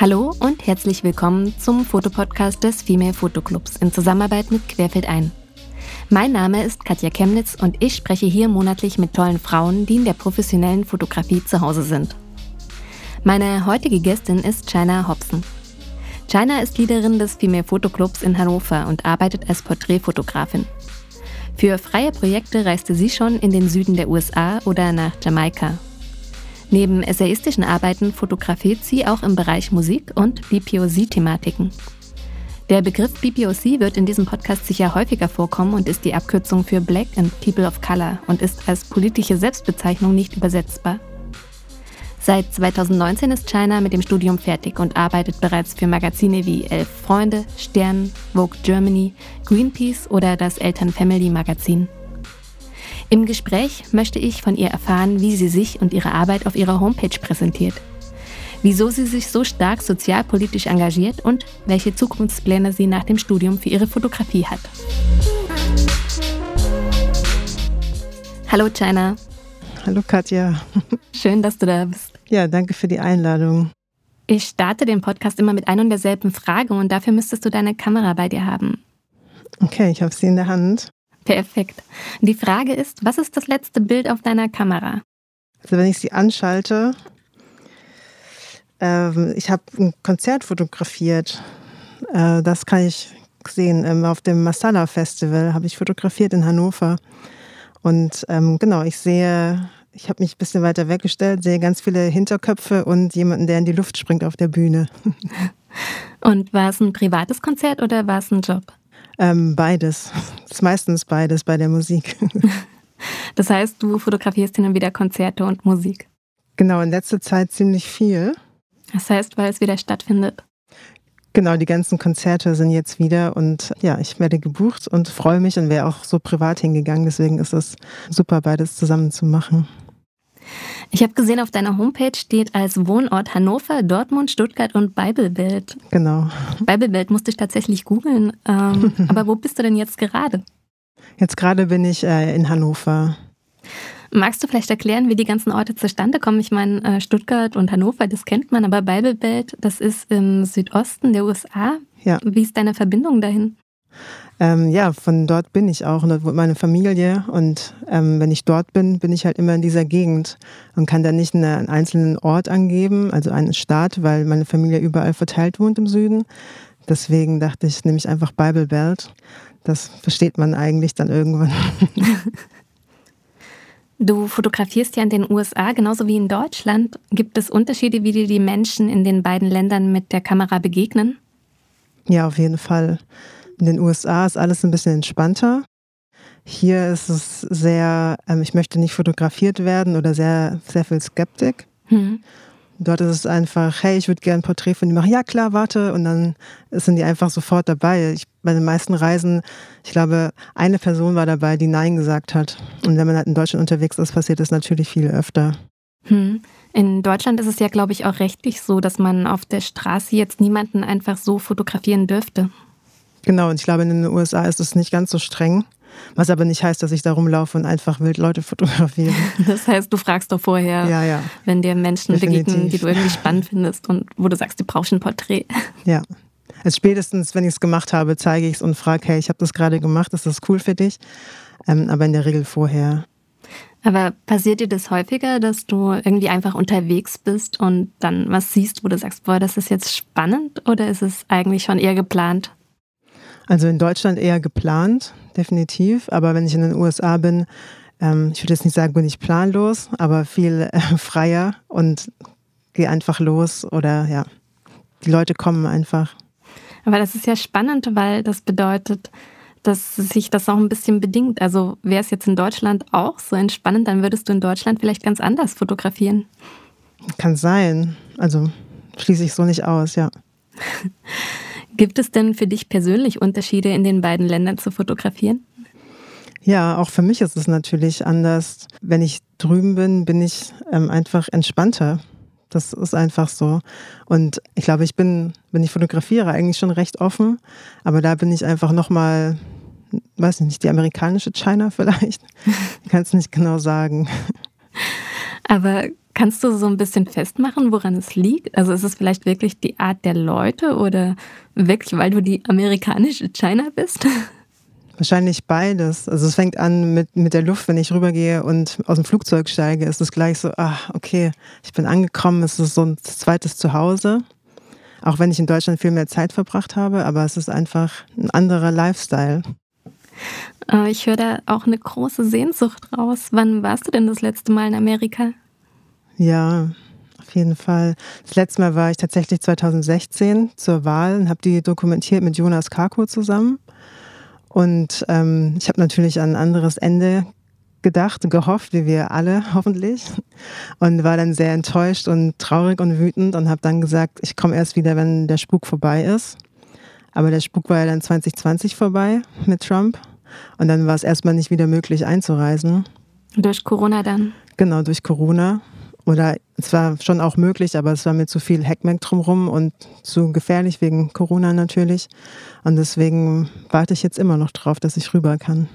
Hallo und herzlich willkommen zum Fotopodcast des Female Fotoclubs in Zusammenarbeit mit Querfeld ein. Mein Name ist Katja Chemnitz und ich spreche hier monatlich mit tollen Frauen, die in der professionellen Fotografie zu Hause sind. Meine heutige Gästin ist China Hobson. China ist Leaderin des Female Fotoclubs in Hannover und arbeitet als Porträtfotografin. Für freie Projekte reiste sie schon in den Süden der USA oder nach Jamaika. Neben essayistischen Arbeiten fotografiert sie auch im Bereich Musik und BPOC-Thematiken. Der Begriff BPOC wird in diesem Podcast sicher häufiger vorkommen und ist die Abkürzung für Black and People of Color und ist als politische Selbstbezeichnung nicht übersetzbar. Seit 2019 ist China mit dem Studium fertig und arbeitet bereits für Magazine wie Elf Freunde, Stern, Vogue Germany, Greenpeace oder das Eltern Family Magazin. Im Gespräch möchte ich von ihr erfahren, wie sie sich und ihre Arbeit auf ihrer Homepage präsentiert, wieso sie sich so stark sozialpolitisch engagiert und welche Zukunftspläne sie nach dem Studium für ihre Fotografie hat. Hallo China. Hallo Katja. Schön, dass du da bist. Ja, danke für die Einladung. Ich starte den Podcast immer mit ein und derselben Frage und dafür müsstest du deine Kamera bei dir haben. Okay, ich habe sie in der Hand. Perfekt. Die Frage ist, was ist das letzte Bild auf deiner Kamera? Also wenn ich sie anschalte, äh, ich habe ein Konzert fotografiert. Äh, das kann ich sehen. Ähm, auf dem Masala Festival habe ich fotografiert in Hannover. Und ähm, genau, ich sehe, ich habe mich ein bisschen weiter weggestellt, sehe ganz viele Hinterköpfe und jemanden, der in die Luft springt auf der Bühne. Und war es ein privates Konzert oder war es ein Job? Ähm, beides. Das ist meistens beides bei der Musik. Das heißt, du fotografierst hin und wieder Konzerte und Musik. Genau, in letzter Zeit ziemlich viel. Das heißt, weil es wieder stattfindet. Genau, die ganzen Konzerte sind jetzt wieder und ja, ich werde gebucht und freue mich und wäre auch so privat hingegangen. Deswegen ist es super, beides zusammen zu machen. Ich habe gesehen, auf deiner Homepage steht als Wohnort Hannover, Dortmund, Stuttgart und Bibelwelt. Genau. Bibelwelt musste ich tatsächlich googeln. Ähm, aber wo bist du denn jetzt gerade? Jetzt gerade bin ich äh, in Hannover. Magst du vielleicht erklären, wie die ganzen Orte zustande kommen? Ich meine, äh, Stuttgart und Hannover, das kennt man, aber Bibelbelt, das ist im Südosten der USA. Ja. Wie ist deine Verbindung dahin? Ähm, ja, von dort bin ich auch und dort wohnt meine Familie. Und ähm, wenn ich dort bin, bin ich halt immer in dieser Gegend und kann da nicht einen einzelnen Ort angeben, also einen Staat, weil meine Familie überall verteilt wohnt im Süden. Deswegen dachte ich, nehme ich einfach Bible Belt. Das versteht man eigentlich dann irgendwann. Du fotografierst ja in den USA genauso wie in Deutschland. Gibt es Unterschiede, wie dir die Menschen in den beiden Ländern mit der Kamera begegnen? Ja, auf jeden Fall. In den USA ist alles ein bisschen entspannter. Hier ist es sehr, ähm, ich möchte nicht fotografiert werden oder sehr, sehr viel Skeptik. Hm. Dort ist es einfach, hey, ich würde gerne ein Porträt von dir machen. Ja, klar, warte. Und dann sind die einfach sofort dabei. Ich, bei den meisten Reisen, ich glaube, eine Person war dabei, die Nein gesagt hat. Und wenn man halt in Deutschland unterwegs ist, passiert das natürlich viel öfter. Hm. In Deutschland ist es ja, glaube ich, auch rechtlich so, dass man auf der Straße jetzt niemanden einfach so fotografieren dürfte. Genau, und ich glaube, in den USA ist es nicht ganz so streng. Was aber nicht heißt, dass ich da rumlaufe und einfach wild Leute fotografiere. Das heißt, du fragst doch vorher, ja, ja. wenn dir Menschen Definitiv. begegnen, die du irgendwie spannend findest und wo du sagst, du brauchst ein Porträt. Ja. Also spätestens, wenn ich es gemacht habe, zeige ich es und frage, hey, ich habe das gerade gemacht, ist das cool für dich? Ähm, aber in der Regel vorher. Aber passiert dir das häufiger, dass du irgendwie einfach unterwegs bist und dann was siehst, wo du sagst, boah, das ist jetzt spannend oder ist es eigentlich schon eher geplant? Also in Deutschland eher geplant, definitiv. Aber wenn ich in den USA bin, ähm, ich würde jetzt nicht sagen, bin ich planlos, aber viel äh, freier und gehe einfach los oder ja, die Leute kommen einfach. Aber das ist ja spannend, weil das bedeutet, dass sich das auch ein bisschen bedingt. Also wäre es jetzt in Deutschland auch so entspannend, dann würdest du in Deutschland vielleicht ganz anders fotografieren. Kann sein. Also schließe ich so nicht aus, ja. Gibt es denn für dich persönlich Unterschiede in den beiden Ländern zu fotografieren? Ja, auch für mich ist es natürlich anders. Wenn ich drüben bin, bin ich ähm, einfach entspannter. Das ist einfach so. Und ich glaube, ich bin, wenn ich fotografiere, eigentlich schon recht offen. Aber da bin ich einfach nochmal, weiß nicht, die amerikanische China vielleicht. Ich kann es nicht genau sagen. Aber Kannst du so ein bisschen festmachen, woran es liegt? Also ist es vielleicht wirklich die Art der Leute oder wirklich, weil du die amerikanische China bist? Wahrscheinlich beides. Also es fängt an mit, mit der Luft, wenn ich rübergehe und aus dem Flugzeug steige, ist es gleich so, ah, okay, ich bin angekommen, es ist so ein zweites Zuhause. Auch wenn ich in Deutschland viel mehr Zeit verbracht habe, aber es ist einfach ein anderer Lifestyle. Äh, ich höre da auch eine große Sehnsucht raus. Wann warst du denn das letzte Mal in Amerika? Ja, auf jeden Fall. Das letzte Mal war ich tatsächlich 2016 zur Wahl und habe die dokumentiert mit Jonas Kako zusammen. Und ähm, ich habe natürlich an ein anderes Ende gedacht, gehofft, wie wir alle hoffentlich. Und war dann sehr enttäuscht und traurig und wütend und habe dann gesagt, ich komme erst wieder, wenn der Spuk vorbei ist. Aber der Spuk war ja dann 2020 vorbei mit Trump. Und dann war es erstmal nicht wieder möglich einzureisen. Durch Corona dann? Genau, durch Corona. Oder es war schon auch möglich, aber es war mir zu viel Hackmack drumherum und zu gefährlich wegen Corona natürlich. Und deswegen warte ich jetzt immer noch drauf, dass ich rüber kann.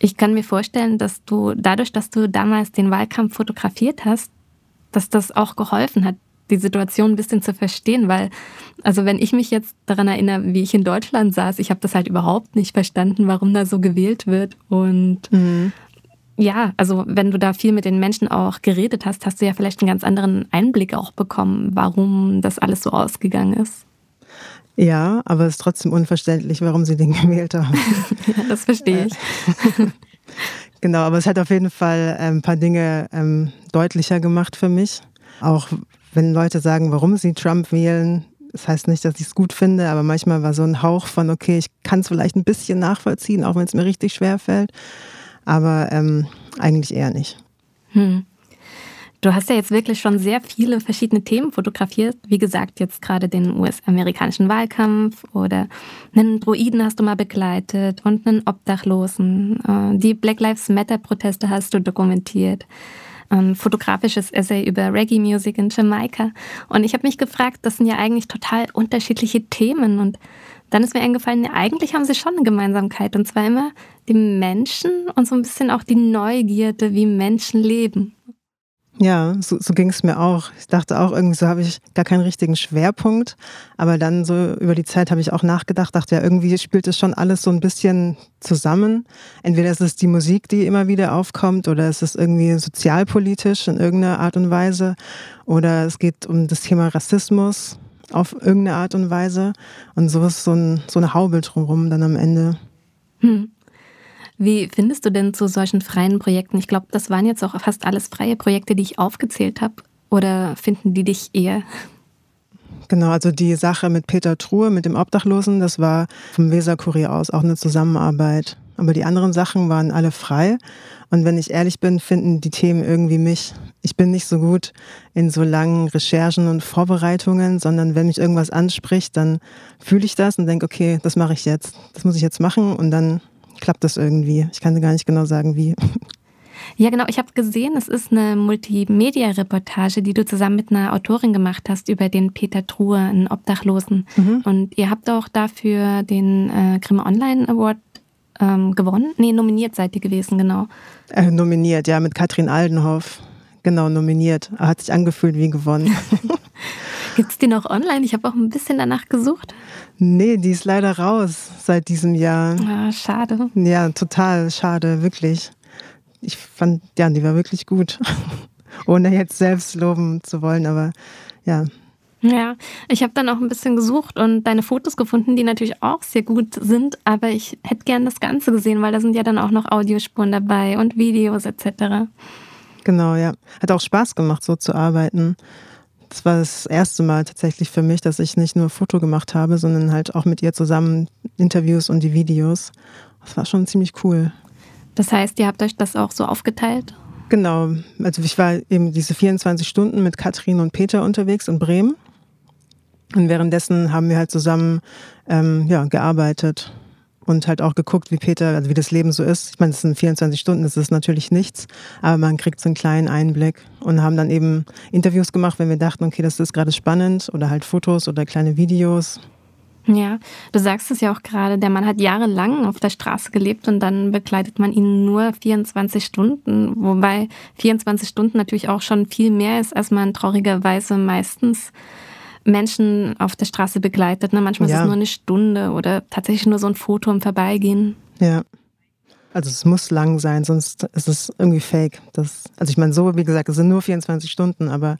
Ich kann mir vorstellen, dass du dadurch, dass du damals den Wahlkampf fotografiert hast, dass das auch geholfen hat, die Situation ein bisschen zu verstehen, weil, also wenn ich mich jetzt daran erinnere, wie ich in Deutschland saß, ich habe das halt überhaupt nicht verstanden, warum da so gewählt wird. Und mhm ja, also wenn du da viel mit den Menschen auch geredet hast, hast du ja vielleicht einen ganz anderen Einblick auch bekommen, warum das alles so ausgegangen ist. Ja, aber es ist trotzdem unverständlich, warum sie den gewählt haben. ja, das verstehe ich. genau, aber es hat auf jeden Fall ein paar Dinge ähm, deutlicher gemacht für mich. Auch wenn Leute sagen, warum sie Trump wählen, das heißt nicht, dass ich es gut finde, aber manchmal war so ein Hauch von, okay, ich kann es vielleicht ein bisschen nachvollziehen, auch wenn es mir richtig schwer fällt aber ähm, eigentlich eher nicht. Hm. Du hast ja jetzt wirklich schon sehr viele verschiedene Themen fotografiert. Wie gesagt, jetzt gerade den US-amerikanischen Wahlkampf oder einen Droiden hast du mal begleitet und einen Obdachlosen. Äh, die Black Lives Matter-Proteste hast du dokumentiert. Ein fotografisches Essay über Reggae-Music in Jamaika. Und ich habe mich gefragt, das sind ja eigentlich total unterschiedliche Themen. Und dann ist mir eingefallen, ja, eigentlich haben sie schon eine Gemeinsamkeit. Und zwar immer die Menschen und so ein bisschen auch die Neugierde, wie Menschen leben. Ja, so, so ging es mir auch. Ich dachte auch, irgendwie so habe ich gar keinen richtigen Schwerpunkt. Aber dann so über die Zeit habe ich auch nachgedacht, dachte ja, irgendwie spielt es schon alles so ein bisschen zusammen. Entweder ist es die Musik, die immer wieder aufkommt, oder es ist irgendwie sozialpolitisch in irgendeiner Art und Weise. Oder es geht um das Thema Rassismus auf irgendeine Art und Weise. Und so ist so, ein, so eine Haube drumherum dann am Ende. Hm. Wie findest du denn zu solchen freien Projekten? Ich glaube, das waren jetzt auch fast alles freie Projekte, die ich aufgezählt habe. Oder finden die dich eher? Genau, also die Sache mit Peter Truhe, mit dem Obdachlosen, das war vom Weserkurier aus auch eine Zusammenarbeit. Aber die anderen Sachen waren alle frei. Und wenn ich ehrlich bin, finden die Themen irgendwie mich. Ich bin nicht so gut in so langen Recherchen und Vorbereitungen, sondern wenn mich irgendwas anspricht, dann fühle ich das und denke, okay, das mache ich jetzt. Das muss ich jetzt machen und dann klappt das irgendwie. Ich kann gar nicht genau sagen, wie. Ja, genau. Ich habe gesehen, es ist eine Multimedia-Reportage, die du zusammen mit einer Autorin gemacht hast über den Peter Truhe, einen Obdachlosen. Mhm. Und ihr habt auch dafür den äh, Grimme Online Award ähm, gewonnen. Nee, nominiert seid ihr gewesen, genau. Äh, nominiert, ja, mit Katrin Aldenhoff. Genau, nominiert. Hat sich angefühlt wie gewonnen. Gibt es die noch online? Ich habe auch ein bisschen danach gesucht. Nee, die ist leider raus seit diesem Jahr. Ah, schade. Ja, total schade, wirklich. Ich fand, ja, die war wirklich gut. Ohne jetzt selbst loben zu wollen, aber ja. Ja, ich habe dann auch ein bisschen gesucht und deine Fotos gefunden, die natürlich auch sehr gut sind, aber ich hätte gern das Ganze gesehen, weil da sind ja dann auch noch Audiospuren dabei und Videos etc. Genau, ja. Hat auch Spaß gemacht, so zu arbeiten. Das war das erste Mal tatsächlich für mich, dass ich nicht nur Foto gemacht habe, sondern halt auch mit ihr zusammen Interviews und die Videos. Das war schon ziemlich cool. Das heißt, ihr habt euch das auch so aufgeteilt? Genau. Also ich war eben diese 24 Stunden mit Katrin und Peter unterwegs in Bremen. Und währenddessen haben wir halt zusammen ähm, ja, gearbeitet und halt auch geguckt, wie Peter, also wie das Leben so ist. Ich meine, es sind 24 Stunden, das ist natürlich nichts, aber man kriegt so einen kleinen Einblick und haben dann eben Interviews gemacht, wenn wir dachten, okay, das ist gerade spannend oder halt Fotos oder kleine Videos. Ja, du sagst es ja auch gerade, der Mann hat jahrelang auf der Straße gelebt und dann begleitet man ihn nur 24 Stunden, wobei 24 Stunden natürlich auch schon viel mehr ist, als man traurigerweise meistens Menschen auf der Straße begleitet. Ne? Manchmal ja. ist es nur eine Stunde oder tatsächlich nur so ein Foto im Vorbeigehen. Ja. Also es muss lang sein, sonst ist es irgendwie fake. Das, also ich meine, so wie gesagt, es sind nur 24 Stunden, aber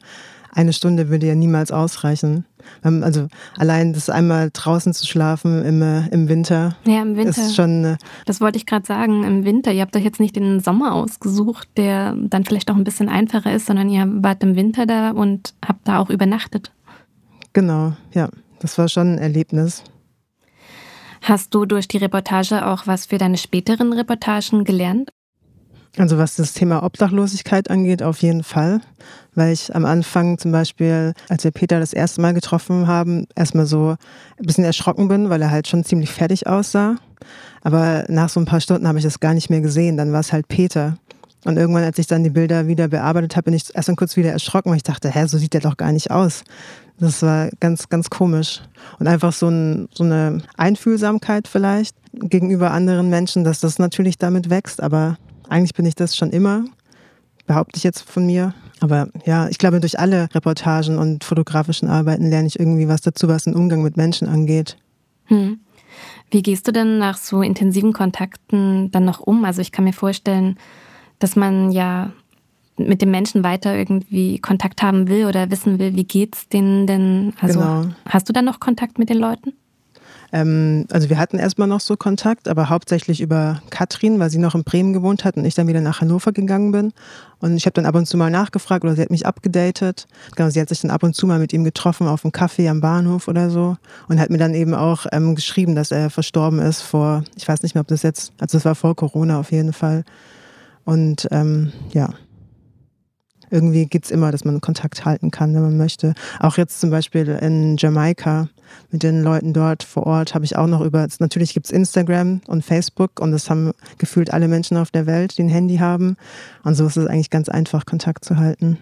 eine Stunde würde ja niemals ausreichen. Ähm, also allein das einmal draußen zu schlafen im, äh, im Winter. Ja, im Winter. Ist schon, äh, das wollte ich gerade sagen, im Winter. Ihr habt euch jetzt nicht den Sommer ausgesucht, der dann vielleicht auch ein bisschen einfacher ist, sondern ihr wart im Winter da und habt da auch übernachtet. Genau, ja. Das war schon ein Erlebnis. Hast du durch die Reportage auch was für deine späteren Reportagen gelernt? Also was das Thema Obdachlosigkeit angeht, auf jeden Fall. Weil ich am Anfang zum Beispiel, als wir Peter das erste Mal getroffen haben, erstmal so ein bisschen erschrocken bin, weil er halt schon ziemlich fertig aussah. Aber nach so ein paar Stunden habe ich das gar nicht mehr gesehen. Dann war es halt Peter. Und irgendwann, als ich dann die Bilder wieder bearbeitet habe, bin ich erst dann kurz wieder erschrocken, weil ich dachte, hä, so sieht der doch gar nicht aus. Das war ganz, ganz komisch. Und einfach so, ein, so eine Einfühlsamkeit vielleicht gegenüber anderen Menschen, dass das natürlich damit wächst. Aber eigentlich bin ich das schon immer, behaupte ich jetzt von mir. Aber ja, ich glaube, durch alle Reportagen und fotografischen Arbeiten lerne ich irgendwie was dazu, was den Umgang mit Menschen angeht. Hm. Wie gehst du denn nach so intensiven Kontakten dann noch um? Also ich kann mir vorstellen, dass man ja mit dem Menschen weiter irgendwie Kontakt haben will oder wissen will, wie geht's denen denn? Also genau. hast du dann noch Kontakt mit den Leuten? Ähm, also wir hatten erstmal noch so Kontakt, aber hauptsächlich über Katrin, weil sie noch in Bremen gewohnt hat und ich dann wieder nach Hannover gegangen bin. Und ich habe dann ab und zu mal nachgefragt oder sie hat mich abgedatet. Genau, sie hat sich dann ab und zu mal mit ihm getroffen auf einem Café am Bahnhof oder so und hat mir dann eben auch ähm, geschrieben, dass er verstorben ist vor, ich weiß nicht mehr, ob das jetzt, also das war vor Corona auf jeden Fall. Und ähm, ja, irgendwie gibt's immer, dass man Kontakt halten kann, wenn man möchte. Auch jetzt zum Beispiel in Jamaika mit den Leuten dort vor Ort habe ich auch noch über, natürlich gibt's Instagram und Facebook und das haben gefühlt alle Menschen auf der Welt, die ein Handy haben. Und so ist es eigentlich ganz einfach, Kontakt zu halten.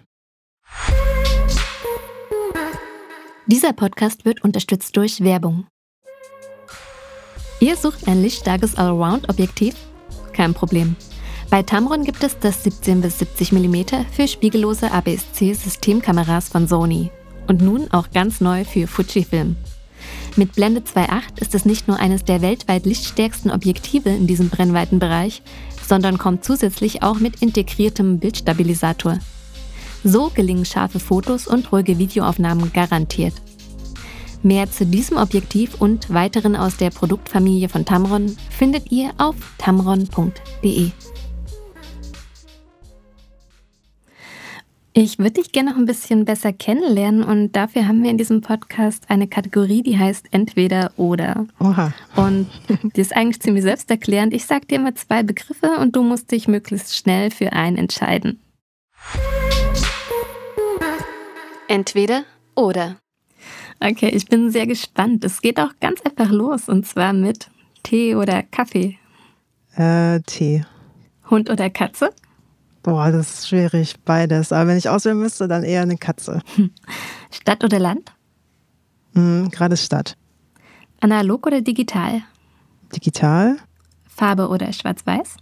Dieser Podcast wird unterstützt durch Werbung. Ihr sucht ein lichtstarkes Allround-Objektiv? Kein Problem. Bei Tamron gibt es das 17 bis 70 mm für spiegellose APS-C-Systemkameras von Sony. Und nun auch ganz neu für Fujifilm. Mit Blende 2.8 ist es nicht nur eines der weltweit lichtstärksten Objektive in diesem Brennweitenbereich, sondern kommt zusätzlich auch mit integriertem Bildstabilisator. So gelingen scharfe Fotos und ruhige Videoaufnahmen garantiert. Mehr zu diesem Objektiv und weiteren aus der Produktfamilie von Tamron findet ihr auf tamron.de. Ich würde dich gerne noch ein bisschen besser kennenlernen und dafür haben wir in diesem Podcast eine Kategorie, die heißt Entweder oder. Oha. Und die ist eigentlich ziemlich selbsterklärend. Ich sage dir immer zwei Begriffe und du musst dich möglichst schnell für einen entscheiden. Entweder oder. Okay, ich bin sehr gespannt. Es geht auch ganz einfach los und zwar mit Tee oder Kaffee. Äh, Tee. Hund oder Katze? Boah, das ist schwierig, beides. Aber wenn ich auswählen müsste, dann eher eine Katze. Stadt oder Land? Mhm, Gerade Stadt. Analog oder digital? Digital. Farbe oder Schwarz-Weiß?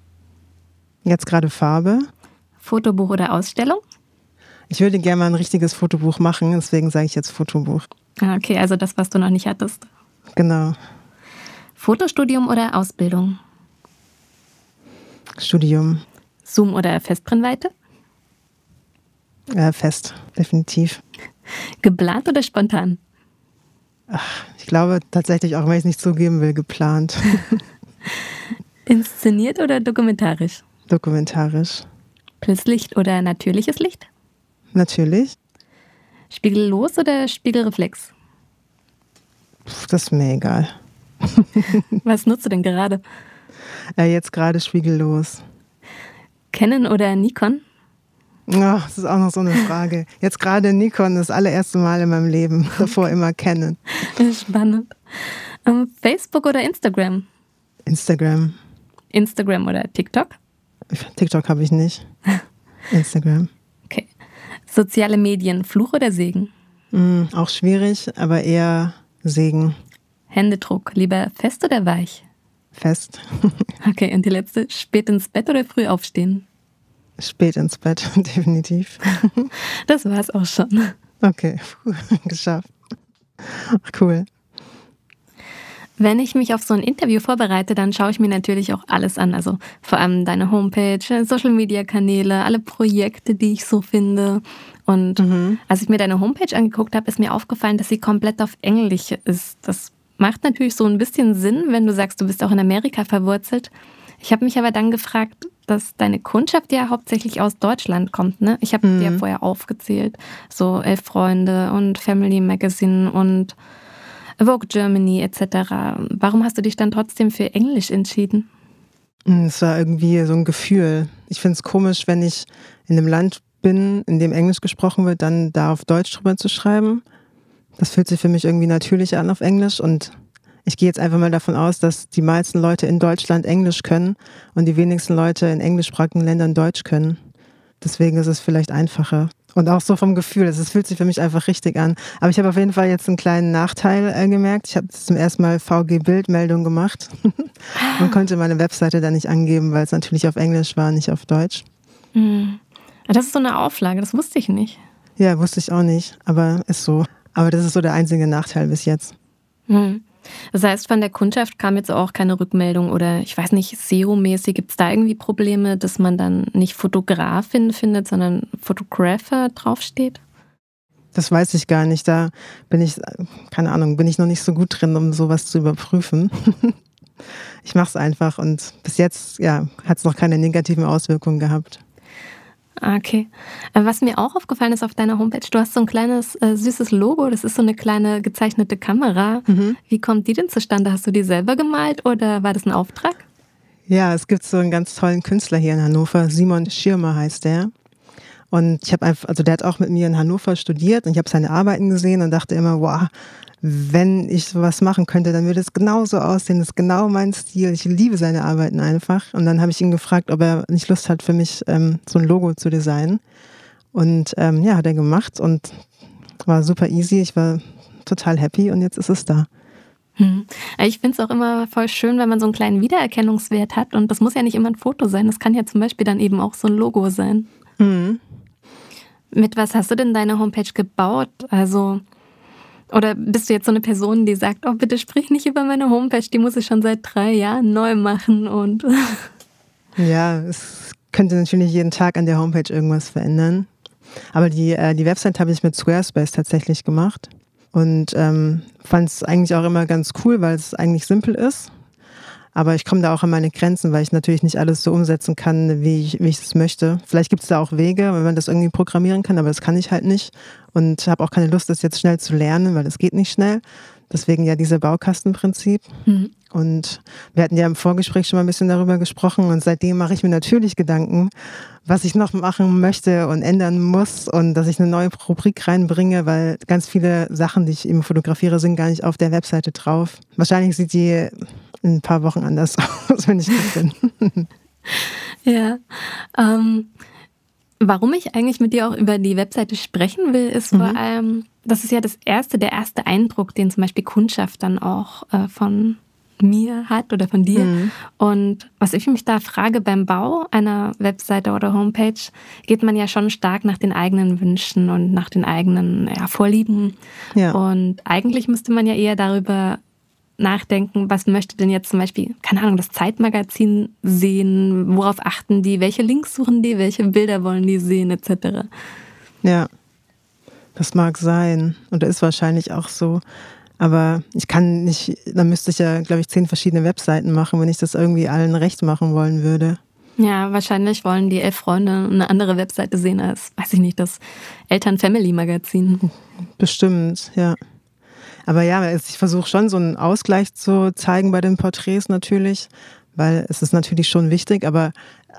Jetzt gerade Farbe. Fotobuch oder Ausstellung? Ich würde gerne mal ein richtiges Fotobuch machen, deswegen sage ich jetzt Fotobuch. Ah, okay, also das, was du noch nicht hattest. Genau. Fotostudium oder Ausbildung? Studium. Zoom oder Festbrennweite? Ja, fest, definitiv. Geplant oder spontan? Ach, ich glaube tatsächlich, auch wenn ich es nicht zugeben will, geplant. Inszeniert oder dokumentarisch? Dokumentarisch. Pilzlicht oder natürliches Licht? Natürlich. Spiegellos oder Spiegelreflex? Das ist mir egal. Was nutzt du denn gerade? Äh, jetzt gerade spiegellos. Canon oder Nikon? Oh, das ist auch noch so eine Frage. Jetzt gerade Nikon, das allererste Mal in meinem Leben. Davor immer Canon. Spannend. Ähm, Facebook oder Instagram? Instagram. Instagram oder TikTok? TikTok habe ich nicht. Instagram. Okay. Soziale Medien, Fluch oder Segen? Mm, auch schwierig, aber eher Segen. Händedruck, lieber fest oder weich? Fest. okay, und die letzte, spät ins Bett oder früh aufstehen? Spät ins Bett, definitiv. das war es auch schon. Okay, geschafft. Cool. Wenn ich mich auf so ein Interview vorbereite, dann schaue ich mir natürlich auch alles an. Also vor allem deine Homepage, Social Media Kanäle, alle Projekte, die ich so finde. Und mhm. als ich mir deine Homepage angeguckt habe, ist mir aufgefallen, dass sie komplett auf Englisch ist. Das macht natürlich so ein bisschen Sinn, wenn du sagst, du bist auch in Amerika verwurzelt. Ich habe mich aber dann gefragt, dass deine Kundschaft ja hauptsächlich aus Deutschland kommt. Ne? Ich habe mhm. dir vorher aufgezählt, so Elf Freunde und Family Magazine und Vogue Germany etc. Warum hast du dich dann trotzdem für Englisch entschieden? Hm, es war irgendwie so ein Gefühl. Ich finde es komisch, wenn ich in einem Land bin, in dem Englisch gesprochen wird, dann da auf Deutsch drüber zu schreiben. Das fühlt sich für mich irgendwie natürlich an auf Englisch und ich gehe jetzt einfach mal davon aus, dass die meisten Leute in Deutschland Englisch können und die wenigsten Leute in englischsprachigen Ländern Deutsch können. Deswegen ist es vielleicht einfacher. Und auch so vom Gefühl, es fühlt sich für mich einfach richtig an. Aber ich habe auf jeden Fall jetzt einen kleinen Nachteil äh, gemerkt. Ich habe zum ersten Mal VG-Bildmeldung gemacht und konnte meine Webseite dann nicht angeben, weil es natürlich auf Englisch war, nicht auf Deutsch. Mhm. Das ist so eine Auflage, das wusste ich nicht. Ja, wusste ich auch nicht, aber ist so. Aber das ist so der einzige Nachteil bis jetzt. Mhm. Das heißt, von der Kundschaft kam jetzt auch keine Rückmeldung oder ich weiß nicht, SEO-mäßig gibt es da irgendwie Probleme, dass man dann nicht Fotografin findet, sondern Photographer draufsteht? Das weiß ich gar nicht. Da bin ich, keine Ahnung, bin ich noch nicht so gut drin, um sowas zu überprüfen. ich mache es einfach und bis jetzt ja, hat es noch keine negativen Auswirkungen gehabt. Ah, okay. Äh, was mir auch aufgefallen ist auf deiner Homepage, du hast so ein kleines äh, süßes Logo, das ist so eine kleine gezeichnete Kamera. Mhm. Wie kommt die denn zustande? Hast du die selber gemalt oder war das ein Auftrag? Ja, es gibt so einen ganz tollen Künstler hier in Hannover, Simon Schirmer heißt der. Und ich habe einfach, also der hat auch mit mir in Hannover studiert und ich habe seine Arbeiten gesehen und dachte immer, wow, wenn ich sowas machen könnte, dann würde es genauso aussehen. Das ist genau mein Stil. Ich liebe seine Arbeiten einfach. Und dann habe ich ihn gefragt, ob er nicht Lust hat, für mich ähm, so ein Logo zu designen. Und ähm, ja, hat er gemacht und war super easy. Ich war total happy und jetzt ist es da. Hm. Ich finde es auch immer voll schön, wenn man so einen kleinen Wiedererkennungswert hat. Und das muss ja nicht immer ein Foto sein. Das kann ja zum Beispiel dann eben auch so ein Logo sein. Mhm. Mit was hast du denn deine Homepage gebaut? Also oder bist du jetzt so eine Person, die sagt, oh, bitte sprich nicht über meine Homepage, die muss ich schon seit drei Jahren neu machen und. ja, es könnte natürlich jeden Tag an der Homepage irgendwas verändern. Aber die, äh, die Website habe ich mit Squarespace tatsächlich gemacht und ähm, fand es eigentlich auch immer ganz cool, weil es eigentlich simpel ist. Aber ich komme da auch an meine Grenzen, weil ich natürlich nicht alles so umsetzen kann, wie ich, wie ich es möchte. Vielleicht gibt es da auch Wege, wenn man das irgendwie programmieren kann, aber das kann ich halt nicht. Und habe auch keine Lust, das jetzt schnell zu lernen, weil das geht nicht schnell. Deswegen ja diese Baukastenprinzip. Mhm. Und wir hatten ja im Vorgespräch schon mal ein bisschen darüber gesprochen und seitdem mache ich mir natürlich Gedanken, was ich noch machen möchte und ändern muss und dass ich eine neue Rubrik reinbringe, weil ganz viele Sachen, die ich eben fotografiere, sind gar nicht auf der Webseite drauf. Wahrscheinlich sieht die in ein paar Wochen anders aus, wenn ich das bin. ja. Ähm, warum ich eigentlich mit dir auch über die Webseite sprechen will, ist mhm. vor allem, das ist ja das erste, der erste Eindruck, den zum Beispiel Kundschaft dann auch äh, von mir hat oder von dir. Mhm. Und was ich mich da frage, beim Bau einer Webseite oder Homepage geht man ja schon stark nach den eigenen Wünschen und nach den eigenen ja, Vorlieben. Ja. Und eigentlich müsste man ja eher darüber nachdenken, was möchte denn jetzt zum Beispiel, keine Ahnung, das Zeitmagazin sehen, worauf achten die, welche Links suchen die, welche Bilder wollen die sehen, etc. Ja, das mag sein und ist wahrscheinlich auch so. Aber ich kann nicht, dann müsste ich ja, glaube ich, zehn verschiedene Webseiten machen, wenn ich das irgendwie allen recht machen wollen würde. Ja, wahrscheinlich wollen die elf Freunde eine andere Webseite sehen als, weiß ich nicht, das Eltern-Family-Magazin. Bestimmt, ja. Aber ja, ich versuche schon so einen Ausgleich zu zeigen bei den Porträts natürlich, weil es ist natürlich schon wichtig, aber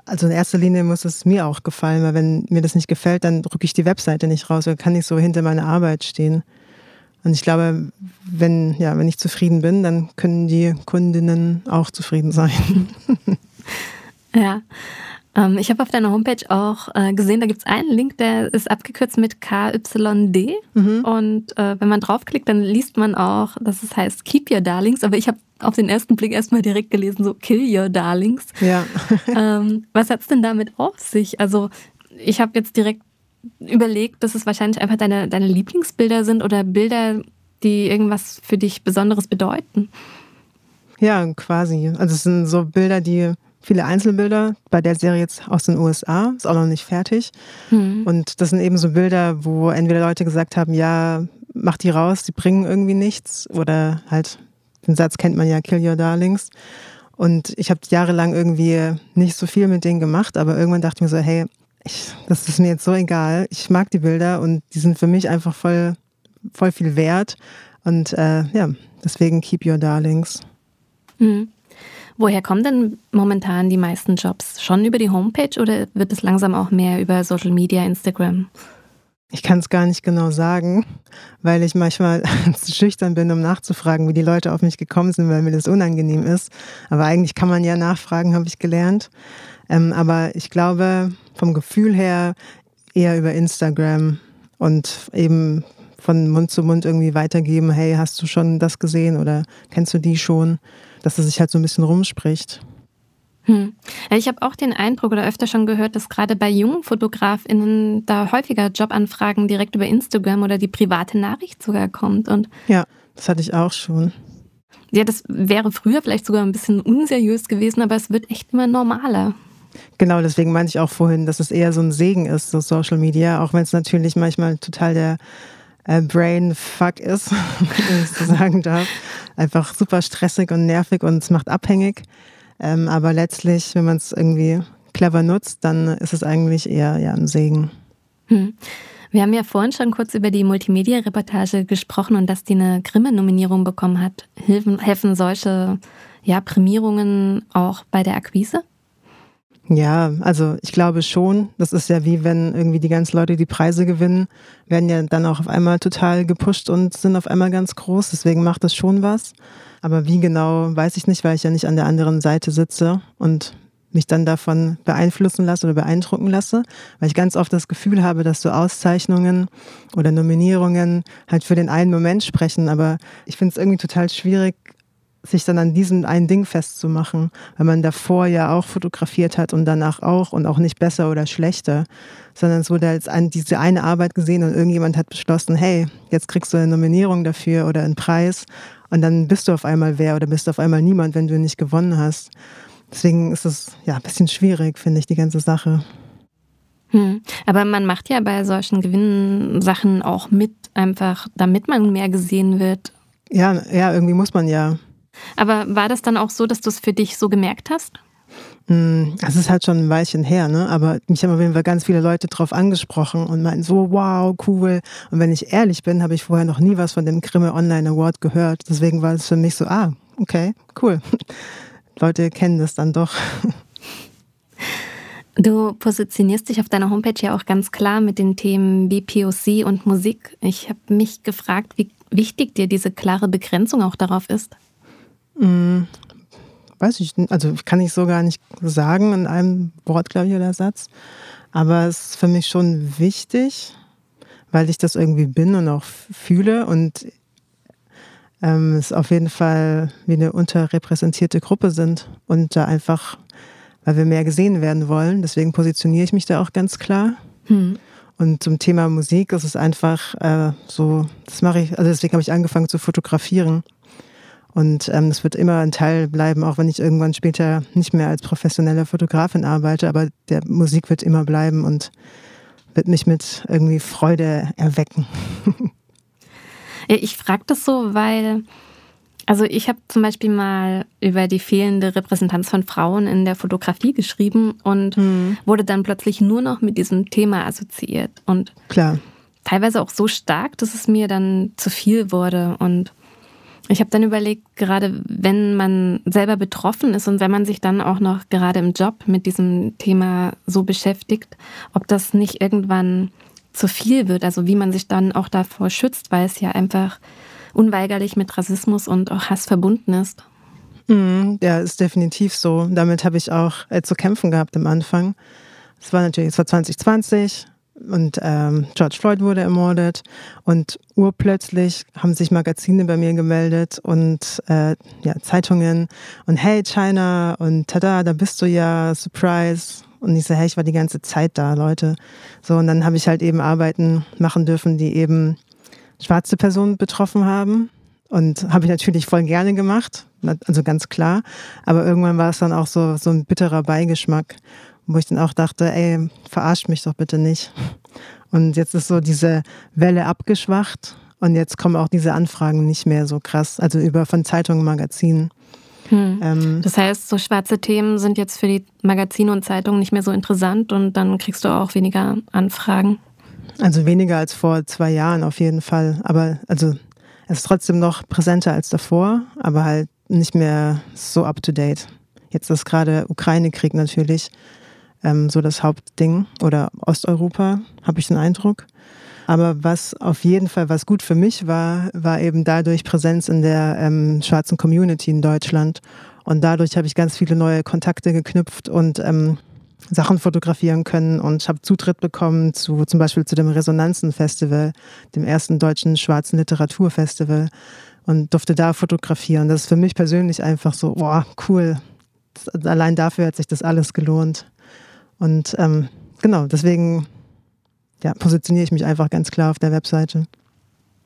also in erster Linie muss es mir auch gefallen, weil wenn mir das nicht gefällt, dann drücke ich die Webseite nicht raus oder kann nicht so hinter meiner Arbeit stehen. Und ich glaube, wenn, ja, wenn ich zufrieden bin, dann können die Kundinnen auch zufrieden sein. ja. Ähm, ich habe auf deiner Homepage auch äh, gesehen, da gibt es einen Link, der ist abgekürzt mit KYD. Mhm. Und äh, wenn man draufklickt, dann liest man auch, dass es heißt Keep Your Darlings. Aber ich habe auf den ersten Blick erstmal direkt gelesen, so Kill Your Darlings. Ja. ähm, was hat es denn damit auf sich? Also ich habe jetzt direkt überlegt, dass es wahrscheinlich einfach deine, deine Lieblingsbilder sind oder Bilder, die irgendwas für dich Besonderes bedeuten. Ja, quasi. Also es sind so Bilder, die viele Einzelbilder bei der Serie jetzt aus den USA, ist auch noch nicht fertig. Mhm. Und das sind eben so Bilder, wo entweder Leute gesagt haben, ja, mach die raus, die bringen irgendwie nichts. Oder halt, den Satz kennt man ja, kill your darlings. Und ich habe jahrelang irgendwie nicht so viel mit denen gemacht, aber irgendwann dachte ich mir so, hey, ich, das ist mir jetzt so egal. Ich mag die Bilder und die sind für mich einfach voll, voll viel wert. Und äh, ja, deswegen keep your darlings. Mhm. Woher kommen denn momentan die meisten Jobs? Schon über die Homepage oder wird es langsam auch mehr über Social Media, Instagram? Ich kann es gar nicht genau sagen, weil ich manchmal zu schüchtern bin, um nachzufragen, wie die Leute auf mich gekommen sind, weil mir das unangenehm ist. Aber eigentlich kann man ja nachfragen, habe ich gelernt. Ähm, aber ich glaube, vom Gefühl her eher über Instagram und eben von Mund zu Mund irgendwie weitergeben, hey, hast du schon das gesehen oder kennst du die schon? Dass es sich halt so ein bisschen rumspricht. Hm. Ich habe auch den Eindruck oder öfter schon gehört, dass gerade bei jungen FotografInnen da häufiger Jobanfragen direkt über Instagram oder die private Nachricht sogar kommt. Und ja, das hatte ich auch schon. Ja, das wäre früher vielleicht sogar ein bisschen unseriös gewesen, aber es wird echt immer normaler. Genau, deswegen meinte ich auch vorhin, dass es eher so ein Segen ist, so Social Media, auch wenn es natürlich manchmal total der äh, Brain-Fuck ist, wenn ich so sagen darf. Einfach super stressig und nervig und es macht abhängig. Ähm, aber letztlich, wenn man es irgendwie clever nutzt, dann ist es eigentlich eher ja, ein Segen. Hm. Wir haben ja vorhin schon kurz über die Multimedia-Reportage gesprochen und dass die eine Grimme-Nominierung bekommen hat. Helfen, helfen solche ja, Prämierungen auch bei der Akquise? Ja, also ich glaube schon. Das ist ja wie wenn irgendwie die ganzen Leute die Preise gewinnen, werden ja dann auch auf einmal total gepusht und sind auf einmal ganz groß. Deswegen macht das schon was. Aber wie genau, weiß ich nicht, weil ich ja nicht an der anderen Seite sitze und mich dann davon beeinflussen lasse oder beeindrucken lasse, weil ich ganz oft das Gefühl habe, dass so Auszeichnungen oder Nominierungen halt für den einen Moment sprechen. Aber ich finde es irgendwie total schwierig, sich dann an diesem einen Ding festzumachen, weil man davor ja auch fotografiert hat und danach auch und auch nicht besser oder schlechter, sondern es wurde als an diese eine Arbeit gesehen und irgendjemand hat beschlossen, hey, jetzt kriegst du eine Nominierung dafür oder einen Preis und dann bist du auf einmal wer oder bist du auf einmal niemand, wenn du nicht gewonnen hast. Deswegen ist es ja ein bisschen schwierig, finde ich, die ganze Sache. Hm. Aber man macht ja bei solchen Gewinnsachen auch mit, einfach damit man mehr gesehen wird. Ja, ja, irgendwie muss man ja. Aber war das dann auch so, dass du es für dich so gemerkt hast? Es ist halt schon ein Weilchen her, ne? aber mich haben auf jeden Fall ganz viele Leute drauf angesprochen und meinten so, wow, cool. Und wenn ich ehrlich bin, habe ich vorher noch nie was von dem Grimme Online Award gehört. Deswegen war es für mich so, ah, okay, cool. Leute kennen das dann doch. Du positionierst dich auf deiner Homepage ja auch ganz klar mit den Themen BPOC und Musik. Ich habe mich gefragt, wie wichtig dir diese klare Begrenzung auch darauf ist. Hm, weiß ich also kann ich so gar nicht sagen in einem Wort, glaube ich, oder Satz. Aber es ist für mich schon wichtig, weil ich das irgendwie bin und auch fühle und ähm, es auf jeden Fall wie eine unterrepräsentierte Gruppe sind und da einfach, weil wir mehr gesehen werden wollen, deswegen positioniere ich mich da auch ganz klar. Hm. Und zum Thema Musik ist es einfach äh, so, das mache ich, also deswegen habe ich angefangen zu fotografieren. Und ähm, es wird immer ein Teil bleiben, auch wenn ich irgendwann später nicht mehr als professionelle Fotografin arbeite, aber der Musik wird immer bleiben und wird mich mit irgendwie Freude erwecken. ich frage das so, weil, also ich habe zum Beispiel mal über die fehlende Repräsentanz von Frauen in der Fotografie geschrieben und mhm. wurde dann plötzlich nur noch mit diesem Thema assoziiert. Und Klar. teilweise auch so stark, dass es mir dann zu viel wurde und ich habe dann überlegt, gerade wenn man selber betroffen ist und wenn man sich dann auch noch gerade im Job mit diesem Thema so beschäftigt, ob das nicht irgendwann zu viel wird, also wie man sich dann auch davor schützt, weil es ja einfach unweigerlich mit Rassismus und auch Hass verbunden ist. Mhm, ja, ist definitiv so. Damit habe ich auch äh, zu kämpfen gehabt am Anfang. Es war natürlich, es war 2020 und ähm, George Floyd wurde ermordet und urplötzlich haben sich Magazine bei mir gemeldet und äh, ja, Zeitungen und hey China und tada, da bist du ja, Surprise. Und ich so, hey, ich war die ganze Zeit da, Leute. So, und dann habe ich halt eben Arbeiten machen dürfen, die eben schwarze Personen betroffen haben. Und habe ich natürlich voll gerne gemacht, also ganz klar. Aber irgendwann war es dann auch so, so ein bitterer Beigeschmack, wo ich dann auch dachte, ey, verarscht mich doch bitte nicht. Und jetzt ist so diese Welle abgeschwacht und jetzt kommen auch diese Anfragen nicht mehr so krass, also über von Zeitungen, Magazinen. Hm. Ähm, das heißt, so schwarze Themen sind jetzt für die Magazine und Zeitungen nicht mehr so interessant und dann kriegst du auch weniger Anfragen. Also weniger als vor zwei Jahren auf jeden Fall. Aber also es ist trotzdem noch präsenter als davor, aber halt nicht mehr so up to date. Jetzt ist gerade Ukraine-Krieg natürlich ähm, so das Hauptding oder Osteuropa, habe ich den Eindruck. Aber was auf jeden Fall, was gut für mich war, war eben dadurch Präsenz in der ähm, schwarzen Community in Deutschland. Und dadurch habe ich ganz viele neue Kontakte geknüpft und ähm, Sachen fotografieren können und habe Zutritt bekommen zu zum Beispiel zu dem Resonanzen-Festival, dem ersten deutschen schwarzen Literaturfestival und durfte da fotografieren. Das ist für mich persönlich einfach so, boah, cool. Allein dafür hat sich das alles gelohnt. Und ähm, genau, deswegen ja, positioniere ich mich einfach ganz klar auf der Webseite.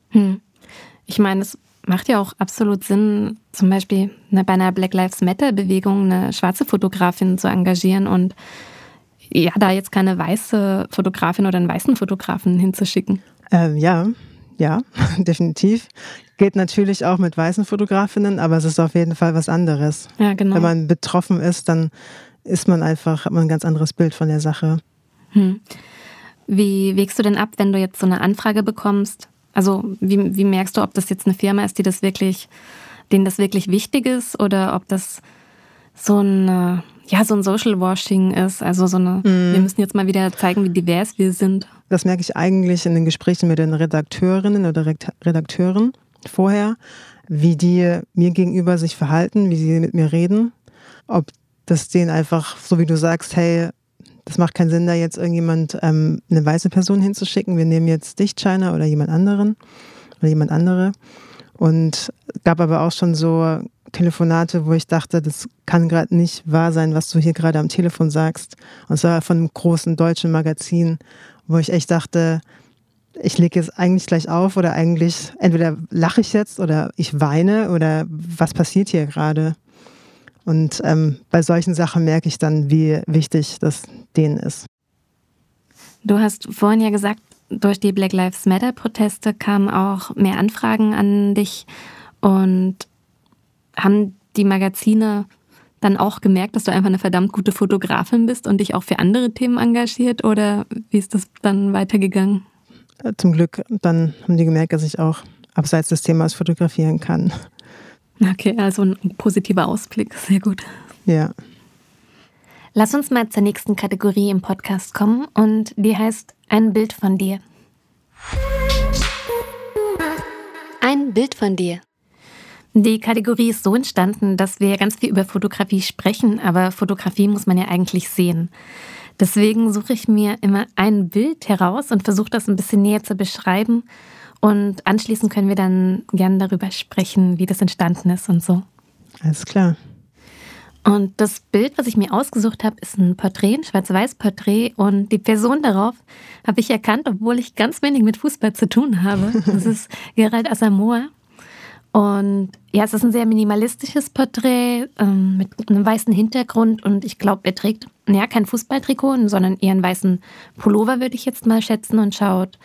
Hm. Ich meine, es macht ja auch absolut Sinn, zum Beispiel bei einer Black Lives Matter-Bewegung eine schwarze Fotografin zu engagieren und ja, da jetzt keine weiße Fotografin oder einen weißen Fotografen hinzuschicken. Ähm, ja, ja, definitiv. Geht natürlich auch mit weißen Fotografinnen, aber es ist auf jeden Fall was anderes. Ja, genau. Wenn man betroffen ist, dann ist man einfach, hat man ein ganz anderes Bild von der Sache. Hm. Wie wägst du denn ab, wenn du jetzt so eine Anfrage bekommst? Also wie, wie merkst du, ob das jetzt eine Firma ist, die das wirklich, denen das wirklich wichtig ist oder ob das so ein, ja, so ein Social Washing ist? Also so eine, mm. wir müssen jetzt mal wieder zeigen, wie divers wir sind. Das merke ich eigentlich in den Gesprächen mit den Redakteurinnen oder Redakteuren vorher, wie die mir gegenüber sich verhalten, wie sie mit mir reden. Ob das denen einfach, so wie du sagst, hey, das macht keinen Sinn, da jetzt irgendjemand ähm, eine weiße Person hinzuschicken. Wir nehmen jetzt dich, China, oder jemand anderen oder jemand andere. Und gab aber auch schon so Telefonate, wo ich dachte, das kann gerade nicht wahr sein, was du hier gerade am Telefon sagst. Und zwar von einem großen deutschen Magazin, wo ich echt dachte, ich lege jetzt eigentlich gleich auf oder eigentlich entweder lache ich jetzt oder ich weine oder was passiert hier gerade. Und ähm, bei solchen Sachen merke ich dann, wie wichtig das denen ist. Du hast vorhin ja gesagt, durch die Black Lives Matter-Proteste kamen auch mehr Anfragen an dich und haben die Magazine dann auch gemerkt, dass du einfach eine verdammt gute Fotografin bist und dich auch für andere Themen engagiert oder wie ist das dann weitergegangen? Äh, zum Glück, dann haben die gemerkt, dass ich auch abseits des Themas fotografieren kann. Okay, also ein positiver Ausblick, sehr gut. Ja. Lass uns mal zur nächsten Kategorie im Podcast kommen und die heißt ein Bild von dir. Ein Bild von dir. Die Kategorie ist so entstanden, dass wir ganz viel über Fotografie sprechen, aber Fotografie muss man ja eigentlich sehen. Deswegen suche ich mir immer ein Bild heraus und versuche das ein bisschen näher zu beschreiben und anschließend können wir dann gerne darüber sprechen, wie das entstanden ist und so. Alles klar. Und das Bild, was ich mir ausgesucht habe, ist ein Porträt, ein Schwarz-Weiß-Porträt. Und die Person darauf habe ich erkannt, obwohl ich ganz wenig mit Fußball zu tun habe. Das ist Gerald Asamoah. Und ja, es ist ein sehr minimalistisches Porträt ähm, mit einem weißen Hintergrund. Und ich glaube, er trägt ja kein Fußballtrikot, sondern eher einen weißen Pullover, würde ich jetzt mal schätzen, und schaut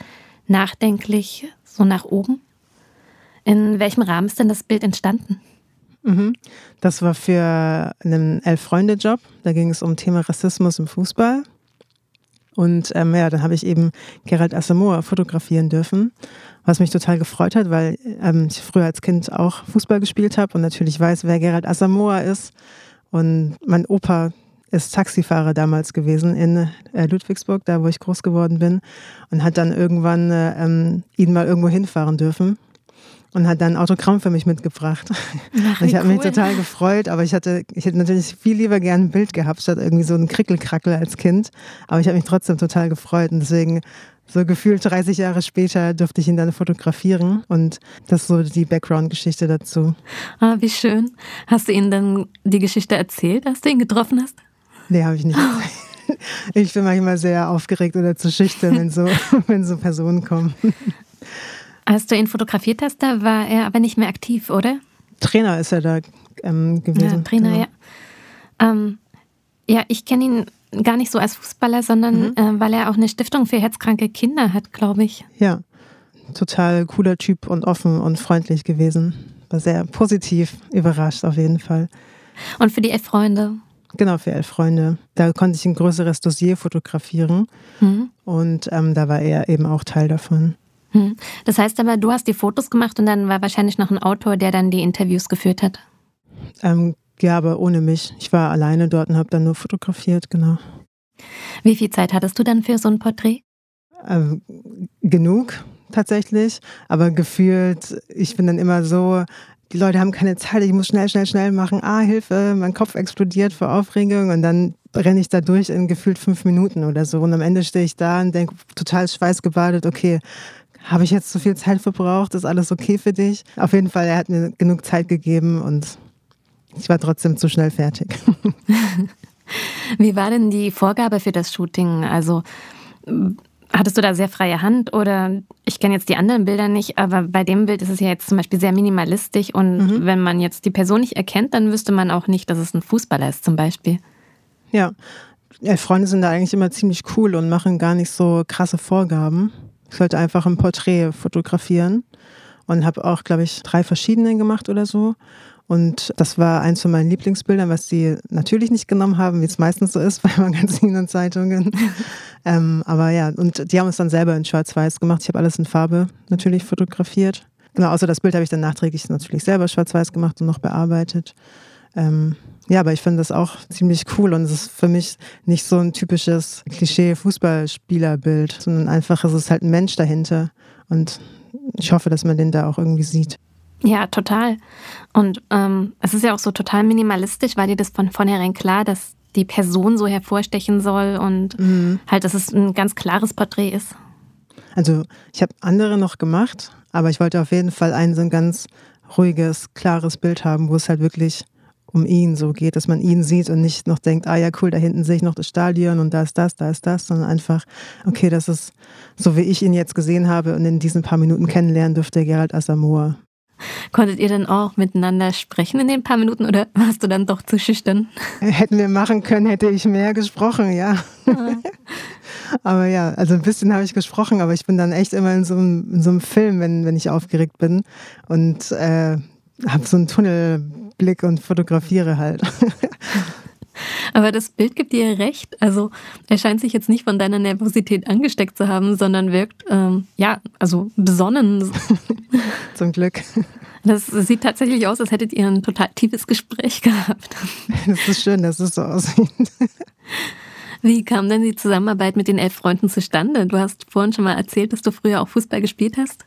nachdenklich so nach oben. In welchem Rahmen ist denn das Bild entstanden? Mhm. Das war für einen Elf-Freunde-Job. Da ging es um Thema Rassismus im Fußball. Und ähm, ja, dann habe ich eben Gerald Asamoah fotografieren dürfen, was mich total gefreut hat, weil ähm, ich früher als Kind auch Fußball gespielt habe und natürlich weiß, wer Gerald Asamoah ist. Und mein Opa ist Taxifahrer damals gewesen in äh, Ludwigsburg, da wo ich groß geworden bin, und hat dann irgendwann äh, ähm, ihn mal irgendwo hinfahren dürfen. und hat dann ein Autogramm für mich mitgebracht. Ach, ich habe cool. mich total gefreut, aber ich hatte, ich hätte natürlich viel lieber gern ein Bild gehabt, statt irgendwie so ein Krickelkrackel als Kind. Aber ich habe mich trotzdem total gefreut und deswegen so gefühlt 30 Jahre später durfte ich ihn dann fotografieren und das ist so die Background-Geschichte dazu. Ah, wie schön. Hast du ihm dann die Geschichte erzählt, als du ihn getroffen hast? Nee, habe ich nicht. Ich bin manchmal sehr aufgeregt oder zu schüchtern, wenn so, wenn so Personen kommen. Als du ihn fotografiert hast, da war er aber nicht mehr aktiv, oder? Trainer ist er da ähm, gewesen. Ja, Trainer, genau. ja. Ähm, ja, ich kenne ihn gar nicht so als Fußballer, sondern mhm. äh, weil er auch eine Stiftung für herzkranke Kinder hat, glaube ich. Ja, total cooler Typ und offen und freundlich gewesen. War sehr positiv überrascht auf jeden Fall. Und für die elf Freunde? Genau, für elf Freunde. Da konnte ich ein größeres Dossier fotografieren mhm. und ähm, da war er eben auch Teil davon. Mhm. Das heißt aber, du hast die Fotos gemacht und dann war wahrscheinlich noch ein Autor, der dann die Interviews geführt hat. Ähm, ja, aber ohne mich. Ich war alleine dort und habe dann nur fotografiert, genau. Wie viel Zeit hattest du dann für so ein Porträt? Ähm, genug tatsächlich, aber gefühlt, ich bin dann immer so, die Leute haben keine Zeit, ich muss schnell, schnell, schnell machen. Ah, Hilfe, mein Kopf explodiert vor Aufregung und dann renne ich da durch in gefühlt fünf Minuten oder so. Und am Ende stehe ich da und denke, total schweißgebadet, okay, habe ich jetzt zu viel Zeit verbraucht? Ist alles okay für dich? Auf jeden Fall, er hat mir genug Zeit gegeben und ich war trotzdem zu schnell fertig. Wie war denn die Vorgabe für das Shooting? Also hattest du da sehr freie Hand oder ich kenne jetzt die anderen Bilder nicht, aber bei dem Bild ist es ja jetzt zum Beispiel sehr minimalistisch und mhm. wenn man jetzt die Person nicht erkennt, dann wüsste man auch nicht, dass es ein Fußballer ist zum Beispiel. Ja, ja Freunde sind da eigentlich immer ziemlich cool und machen gar nicht so krasse Vorgaben. Ich sollte einfach ein Porträt fotografieren und habe auch, glaube ich, drei verschiedene gemacht oder so. Und das war eins von meinen Lieblingsbildern, was sie natürlich nicht genommen haben, wie es meistens so ist bei Magazinen und Zeitungen. ähm, aber ja, und die haben es dann selber in Schwarz-Weiß gemacht. Ich habe alles in Farbe natürlich fotografiert. Genau, außer das Bild habe ich dann nachträglich natürlich selber schwarz-weiß gemacht und noch bearbeitet. Ähm, ja, aber ich finde das auch ziemlich cool und es ist für mich nicht so ein typisches Klischee-Fußballspielerbild, sondern einfach es ist halt ein Mensch dahinter und ich hoffe, dass man den da auch irgendwie sieht. Ja, total. Und ähm, es ist ja auch so total minimalistisch, weil dir das von vornherein klar, dass die Person so hervorstechen soll und mhm. halt, dass es ein ganz klares Porträt ist. Also ich habe andere noch gemacht, aber ich wollte auf jeden Fall ein so ein ganz ruhiges, klares Bild haben, wo es halt wirklich um ihn so geht, dass man ihn sieht und nicht noch denkt, ah ja, cool, da hinten sehe ich noch das Stadion und da ist das, da ist das, sondern einfach, okay, das ist so, wie ich ihn jetzt gesehen habe und in diesen paar Minuten kennenlernen dürfte, Gerald Asamoah. Konntet ihr dann auch miteinander sprechen in den paar Minuten oder warst du dann doch zu schüchtern? Hätten wir machen können, hätte ich mehr gesprochen, ja. Ah. aber ja, also ein bisschen habe ich gesprochen, aber ich bin dann echt immer in so einem, in so einem Film, wenn, wenn ich aufgeregt bin und äh, habe so einen Tunnelblick und fotografiere halt. Aber das Bild gibt dir recht. Also er scheint sich jetzt nicht von deiner Nervosität angesteckt zu haben, sondern wirkt, ähm, ja, also besonnen. Zum Glück. Das sieht tatsächlich aus, als hättet ihr ein total tiefes Gespräch gehabt. Das ist schön, dass es so aussieht. Wie kam denn die Zusammenarbeit mit den elf Freunden zustande? Du hast vorhin schon mal erzählt, dass du früher auch Fußball gespielt hast.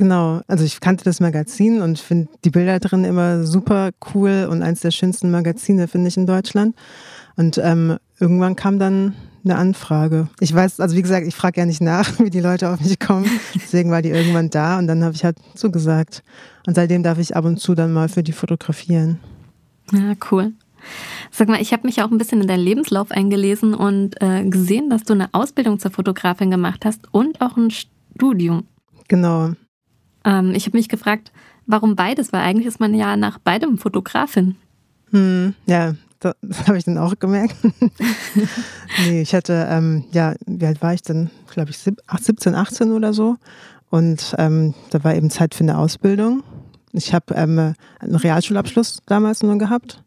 Genau, also ich kannte das Magazin und finde die Bilder drin immer super cool und eins der schönsten Magazine, finde ich, in Deutschland. Und ähm, irgendwann kam dann eine Anfrage. Ich weiß, also wie gesagt, ich frage ja nicht nach, wie die Leute auf mich kommen. Deswegen war die irgendwann da und dann habe ich halt zugesagt. Und seitdem darf ich ab und zu dann mal für die fotografieren. Ja, cool. Sag mal, ich habe mich auch ein bisschen in deinen Lebenslauf eingelesen und äh, gesehen, dass du eine Ausbildung zur Fotografin gemacht hast und auch ein Studium. Genau. Ähm, ich habe mich gefragt, warum beides? Weil eigentlich ist man ja nach beidem Fotografin. Hm, ja, das, habe ich dann auch gemerkt. nee, ich hatte, ähm, ja, wie alt war ich denn? Glaube ich 17, 18 oder so. Und ähm, da war eben Zeit für eine Ausbildung. Ich habe ähm, einen Realschulabschluss damals nur gehabt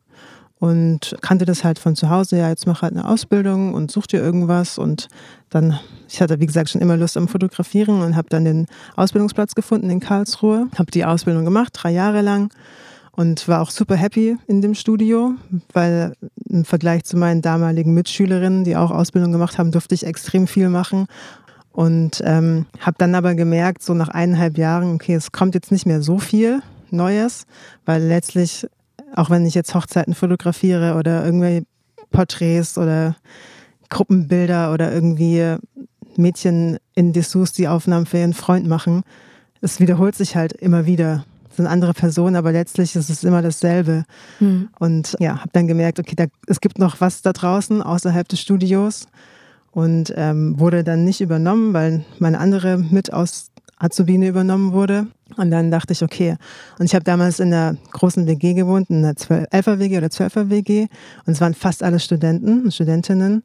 und kannte das halt von zu Hause. Ja, jetzt mach halt eine Ausbildung und such dir irgendwas. Und dann, ich hatte wie gesagt schon immer Lust am Fotografieren und habe dann den Ausbildungsplatz gefunden in Karlsruhe. Habe die Ausbildung gemacht, drei Jahre lang und war auch super happy in dem Studio, weil im Vergleich zu meinen damaligen Mitschülerinnen, die auch Ausbildung gemacht haben, durfte ich extrem viel machen Und ähm, habe dann aber gemerkt, so nach eineinhalb Jahren, okay, es kommt jetzt nicht mehr so viel Neues, weil letztlich, auch wenn ich jetzt Hochzeiten fotografiere oder irgendwelche Porträts oder Gruppenbilder oder irgendwie Mädchen in Dessous die Aufnahmen für ihren Freund machen, es wiederholt sich halt immer wieder. Es sind andere Personen, aber letztlich ist es immer dasselbe. Mhm. Und ja, habe dann gemerkt, okay, da, es gibt noch was da draußen außerhalb des Studios und ähm, wurde dann nicht übernommen, weil meine andere mit aus Azubine übernommen wurde. Und dann dachte ich, okay. Und ich habe damals in einer großen WG gewohnt, in einer 11er WG oder 12er WG. Und es waren fast alle Studenten und Studentinnen.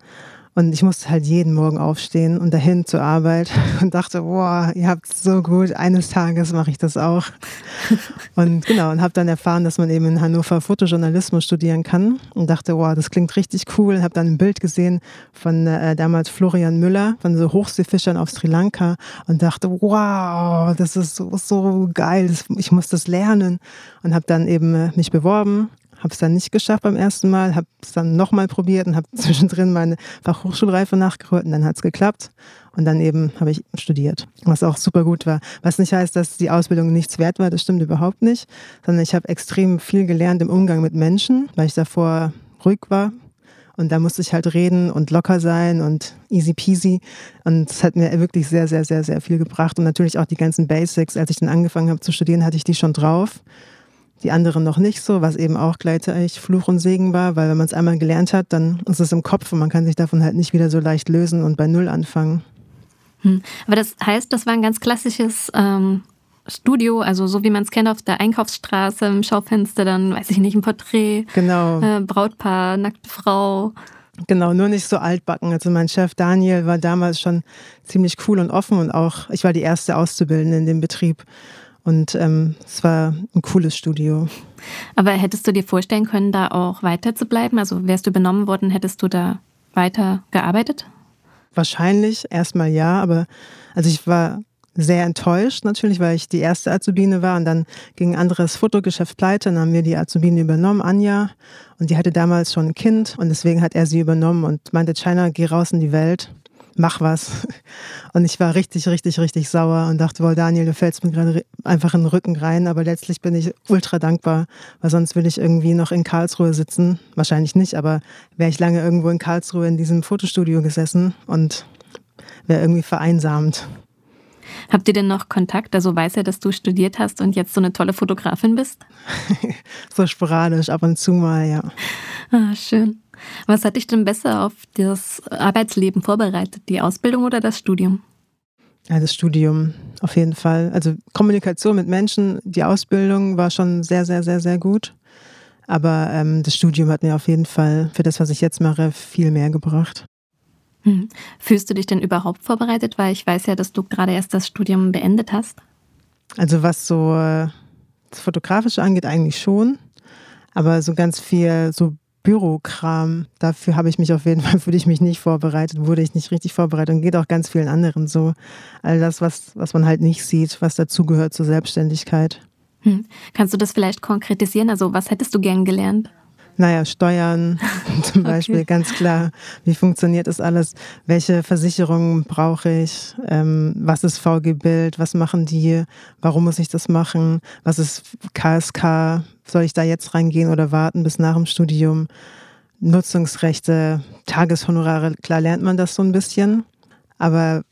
Und ich musste halt jeden Morgen aufstehen und dahin zur Arbeit und dachte, boah, ihr habt es so gut, eines Tages mache ich das auch. Und genau, und habe dann erfahren, dass man eben in Hannover Fotojournalismus studieren kann und dachte, wow, das klingt richtig cool. Habe dann ein Bild gesehen von äh, damals Florian Müller, von so Hochseefischern auf Sri Lanka und dachte, wow, das ist so, so geil, ich muss das lernen. Und habe dann eben äh, mich beworben habe es dann nicht geschafft beim ersten Mal, habe es dann nochmal probiert und habe zwischendrin meine Fachhochschulreife nachgeholt und dann hat es geklappt. Und dann eben habe ich studiert, was auch super gut war. Was nicht heißt, dass die Ausbildung nichts wert war, das stimmt überhaupt nicht, sondern ich habe extrem viel gelernt im Umgang mit Menschen, weil ich davor ruhig war. Und da musste ich halt reden und locker sein und easy peasy. Und es hat mir wirklich sehr, sehr, sehr, sehr viel gebracht. Und natürlich auch die ganzen Basics. Als ich dann angefangen habe zu studieren, hatte ich die schon drauf die anderen noch nicht so, was eben auch gleichzeitig Fluch und Segen war, weil wenn man es einmal gelernt hat, dann ist es im Kopf und man kann sich davon halt nicht wieder so leicht lösen und bei Null anfangen. Hm. Aber das heißt, das war ein ganz klassisches ähm, Studio, also so wie man es kennt auf der Einkaufsstraße, im Schaufenster, dann weiß ich nicht, ein Porträt, genau. Äh, Brautpaar, nackte Frau. Genau, nur nicht so altbacken. Also mein Chef Daniel war damals schon ziemlich cool und offen und auch, ich war die erste Auszubildende in dem Betrieb. Und ähm, es war ein cooles Studio. Aber hättest du dir vorstellen können, da auch weiter zu bleiben? Also wärst du übernommen worden, hättest du da weiter gearbeitet? Wahrscheinlich erstmal ja, aber also ich war sehr enttäuscht natürlich, weil ich die erste Azubine war und dann ging ein anderes Fotogeschäft pleite. Dann haben wir die Azubine übernommen, Anja, und die hatte damals schon ein Kind und deswegen hat er sie übernommen und meinte, China, geh raus in die Welt mach was. Und ich war richtig, richtig, richtig sauer und dachte, wohl Daniel, du fällst mir gerade einfach in den Rücken rein. Aber letztlich bin ich ultra dankbar, weil sonst würde ich irgendwie noch in Karlsruhe sitzen. Wahrscheinlich nicht, aber wäre ich lange irgendwo in Karlsruhe in diesem Fotostudio gesessen und wäre irgendwie vereinsamt. Habt ihr denn noch Kontakt? Also weiß er, dass du studiert hast und jetzt so eine tolle Fotografin bist? so sporadisch, ab und zu mal, ja. Ah, schön. Was hat dich denn besser auf das Arbeitsleben vorbereitet, die Ausbildung oder das Studium? Ja, das Studium auf jeden Fall. Also Kommunikation mit Menschen, die Ausbildung war schon sehr, sehr, sehr, sehr gut. Aber ähm, das Studium hat mir auf jeden Fall für das, was ich jetzt mache, viel mehr gebracht. Hm. Fühlst du dich denn überhaupt vorbereitet? Weil ich weiß ja, dass du gerade erst das Studium beendet hast. Also was so äh, das Fotografische angeht, eigentlich schon. Aber so ganz viel so Bürokram, dafür habe ich mich auf jeden Fall, fühle ich mich nicht vorbereitet, wurde ich nicht richtig vorbereitet und geht auch ganz vielen anderen so. All das, was, was man halt nicht sieht, was dazugehört zur Selbstständigkeit. Hm. Kannst du das vielleicht konkretisieren? Also, was hättest du gern gelernt? Naja, Steuern zum Beispiel, okay. ganz klar. Wie funktioniert das alles? Welche Versicherungen brauche ich? Ähm, was ist VG-Bild? Was machen die? Warum muss ich das machen? Was ist KSK? Soll ich da jetzt reingehen oder warten bis nach dem Studium? Nutzungsrechte, Tageshonorare, klar lernt man das so ein bisschen. Aber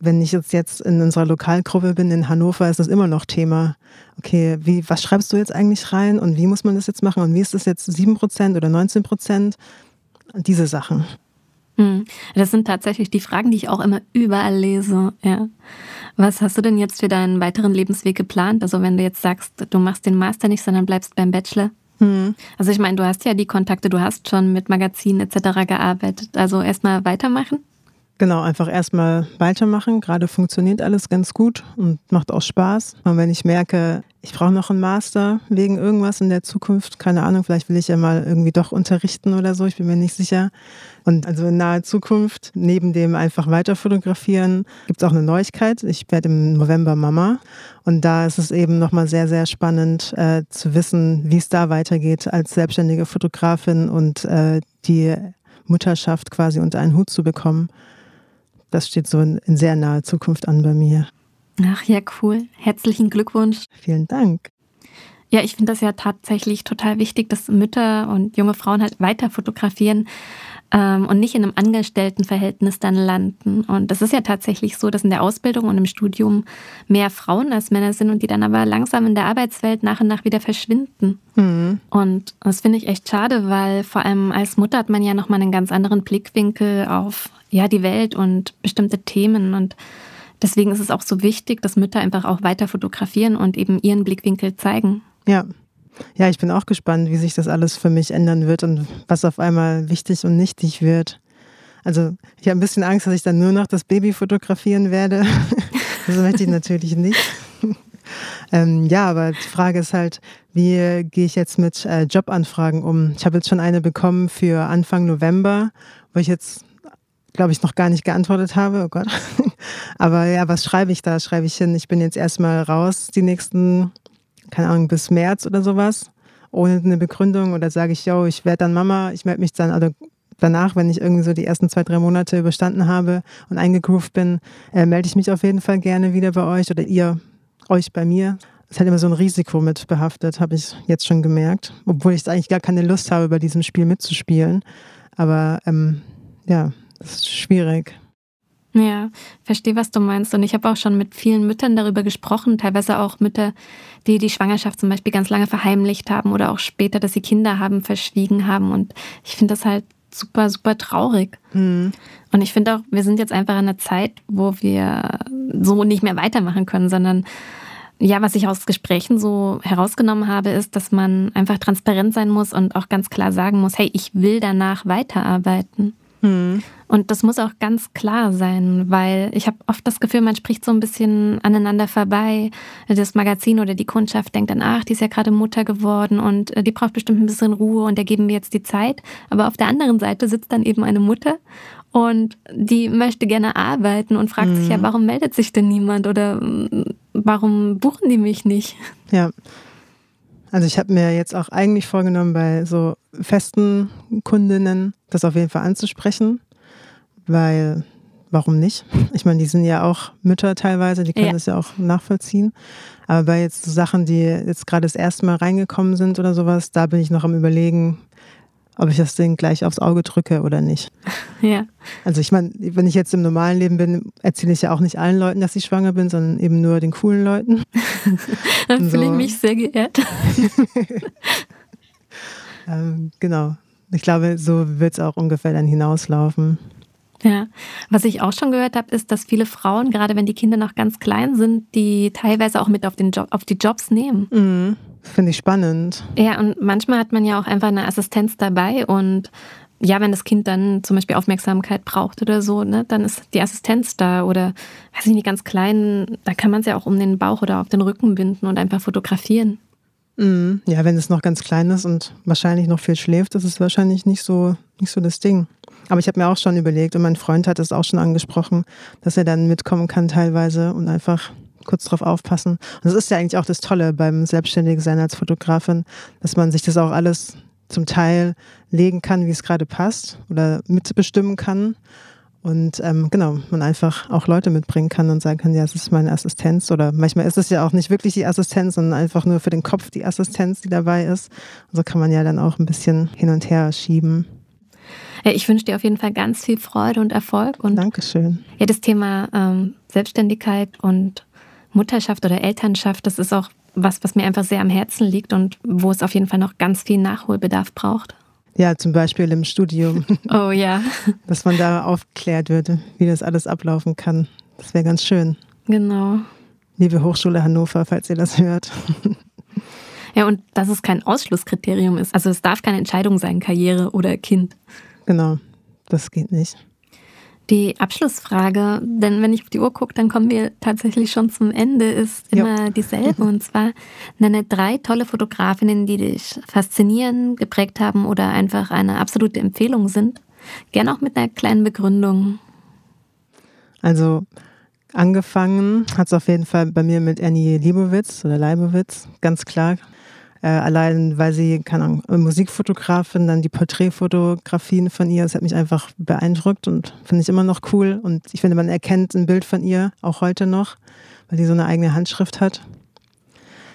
wenn ich jetzt, jetzt in unserer Lokalgruppe bin in Hannover, ist das immer noch Thema. Okay, wie, was schreibst du jetzt eigentlich rein und wie muss man das jetzt machen und wie ist das jetzt 7% oder 19%? Diese Sachen. Hm. Das sind tatsächlich die Fragen, die ich auch immer überall lese. Ja. Was hast du denn jetzt für deinen weiteren Lebensweg geplant? Also wenn du jetzt sagst, du machst den Master nicht, sondern bleibst beim Bachelor. Hm. Also ich meine, du hast ja die Kontakte, du hast schon mit Magazinen etc. gearbeitet. Also erstmal weitermachen? Genau, einfach erstmal weitermachen. Gerade funktioniert alles ganz gut und macht auch Spaß. Und wenn ich merke, ich brauche noch einen Master wegen irgendwas in der Zukunft, keine Ahnung, vielleicht will ich ja mal irgendwie doch unterrichten oder so, ich bin mir nicht sicher. Und also in naher Zukunft, neben dem einfach weiter fotografieren, gibt es auch eine Neuigkeit. Ich werde im November Mama und da ist es eben nochmal sehr, sehr spannend äh, zu wissen, wie es da weitergeht als selbstständige Fotografin und äh, die Mutterschaft quasi unter einen Hut zu bekommen das steht so in, in sehr naher Zukunft an bei mir. Ach ja, cool. Herzlichen Glückwunsch. Vielen Dank. Ja, ich finde das ja tatsächlich total wichtig, dass Mütter und junge Frauen halt weiter fotografieren ähm, und nicht in einem Angestelltenverhältnis dann landen. Und das ist ja tatsächlich so, dass in der Ausbildung und im Studium mehr Frauen als Männer sind und die dann aber langsam in der Arbeitswelt nach und nach wieder verschwinden. Mhm. Und das finde ich echt schade, weil vor allem als Mutter hat man ja nochmal einen ganz anderen Blickwinkel auf ja, die Welt und bestimmte Themen und Deswegen ist es auch so wichtig, dass Mütter einfach auch weiter fotografieren und eben ihren Blickwinkel zeigen. Ja. Ja, ich bin auch gespannt, wie sich das alles für mich ändern wird und was auf einmal wichtig und nichtig wird. Also ich habe ein bisschen Angst, dass ich dann nur noch das Baby fotografieren werde. das möchte ich natürlich nicht. ähm, ja, aber die Frage ist halt, wie gehe ich jetzt mit äh, Jobanfragen um? Ich habe jetzt schon eine bekommen für Anfang November, wo ich jetzt, glaube ich, noch gar nicht geantwortet habe. Oh Gott. aber ja, was schreibe ich da? Schreibe ich hin, ich bin jetzt erstmal raus die nächsten keine Ahnung, bis März oder sowas, ohne eine Begründung oder sage ich, yo, ich werde dann Mama, ich melde mich dann, also danach, wenn ich irgendwie so die ersten zwei, drei Monate überstanden habe und eingegroovt bin, äh, melde ich mich auf jeden Fall gerne wieder bei euch oder ihr euch bei mir. Es hat immer so ein Risiko mit behaftet, habe ich jetzt schon gemerkt. Obwohl ich eigentlich gar keine Lust habe, bei diesem Spiel mitzuspielen. Aber ähm, ja, es ist schwierig. Ja, verstehe, was du meinst. Und ich habe auch schon mit vielen Müttern darüber gesprochen, teilweise auch Mütter, die die Schwangerschaft zum Beispiel ganz lange verheimlicht haben oder auch später, dass sie Kinder haben, verschwiegen haben. Und ich finde das halt super, super traurig. Mhm. Und ich finde auch, wir sind jetzt einfach in einer Zeit, wo wir so nicht mehr weitermachen können, sondern ja, was ich aus Gesprächen so herausgenommen habe, ist, dass man einfach transparent sein muss und auch ganz klar sagen muss, hey, ich will danach weiterarbeiten. Mhm. Und das muss auch ganz klar sein, weil ich habe oft das Gefühl, man spricht so ein bisschen aneinander vorbei. Das Magazin oder die Kundschaft denkt dann, ach, die ist ja gerade Mutter geworden und äh, die braucht bestimmt ein bisschen Ruhe und der geben wir jetzt die Zeit. Aber auf der anderen Seite sitzt dann eben eine Mutter und die möchte gerne arbeiten und fragt mhm. sich ja, mhm. warum meldet sich denn niemand oder mm, warum buchen die mich nicht? Ja. Also ich habe mir jetzt auch eigentlich vorgenommen, bei so festen Kundinnen das auf jeden Fall anzusprechen weil warum nicht? Ich meine, die sind ja auch Mütter teilweise, die können ja. das ja auch nachvollziehen. Aber bei jetzt so Sachen, die jetzt gerade das erste Mal reingekommen sind oder sowas, da bin ich noch am Überlegen, ob ich das Ding gleich aufs Auge drücke oder nicht. Ja. Also ich meine, wenn ich jetzt im normalen Leben bin, erzähle ich ja auch nicht allen Leuten, dass ich schwanger bin, sondern eben nur den coolen Leuten. Dann fühle so. ich mich sehr geehrt. ähm, genau. Ich glaube, so wird es auch ungefähr dann hinauslaufen. Ja, was ich auch schon gehört habe, ist, dass viele Frauen, gerade wenn die Kinder noch ganz klein sind, die teilweise auch mit auf, den Job, auf die Jobs nehmen. Mhm. Finde ich spannend. Ja, und manchmal hat man ja auch einfach eine Assistenz dabei und ja, wenn das Kind dann zum Beispiel Aufmerksamkeit braucht oder so, ne, dann ist die Assistenz da oder, weiß ich nicht, ganz klein, da kann man es ja auch um den Bauch oder auf den Rücken binden und einfach fotografieren. Mhm. Ja, wenn es noch ganz klein ist und wahrscheinlich noch viel schläft, ist es wahrscheinlich nicht so, nicht so das Ding. Aber ich habe mir auch schon überlegt und mein Freund hat es auch schon angesprochen, dass er dann mitkommen kann teilweise und einfach kurz drauf aufpassen. Und das ist ja eigentlich auch das Tolle beim Selbstständigen als Fotografin, dass man sich das auch alles zum Teil legen kann, wie es gerade passt oder mitbestimmen kann. Und ähm, genau, man einfach auch Leute mitbringen kann und sagen kann, ja, es ist meine Assistenz. Oder manchmal ist es ja auch nicht wirklich die Assistenz, sondern einfach nur für den Kopf die Assistenz, die dabei ist. Und so kann man ja dann auch ein bisschen hin und her schieben. Ich wünsche dir auf jeden Fall ganz viel Freude und Erfolg. Und Dankeschön. Ja, das Thema ähm, Selbstständigkeit und Mutterschaft oder Elternschaft, das ist auch was, was mir einfach sehr am Herzen liegt und wo es auf jeden Fall noch ganz viel Nachholbedarf braucht. Ja, zum Beispiel im Studium. Oh ja. Dass man da aufklärt würde, wie das alles ablaufen kann. Das wäre ganz schön. Genau. Liebe Hochschule Hannover, falls ihr das hört. Ja, und dass es kein Ausschlusskriterium ist. Also es darf keine Entscheidung sein, Karriere oder Kind. Genau, das geht nicht. Die Abschlussfrage, denn wenn ich auf die Uhr gucke, dann kommen wir tatsächlich schon zum Ende, ist immer jo. dieselbe. Und zwar nenne drei tolle Fotografinnen, die dich faszinieren, geprägt haben oder einfach eine absolute Empfehlung sind. Gerne auch mit einer kleinen Begründung. Also angefangen hat es auf jeden Fall bei mir mit Annie Liebowitz oder Leibowitz, ganz klar. Äh, allein, weil sie, keine Ahnung, Musikfotografin, dann die Porträtfotografien von ihr, das hat mich einfach beeindruckt und finde ich immer noch cool. Und ich finde, man erkennt ein Bild von ihr, auch heute noch, weil sie so eine eigene Handschrift hat.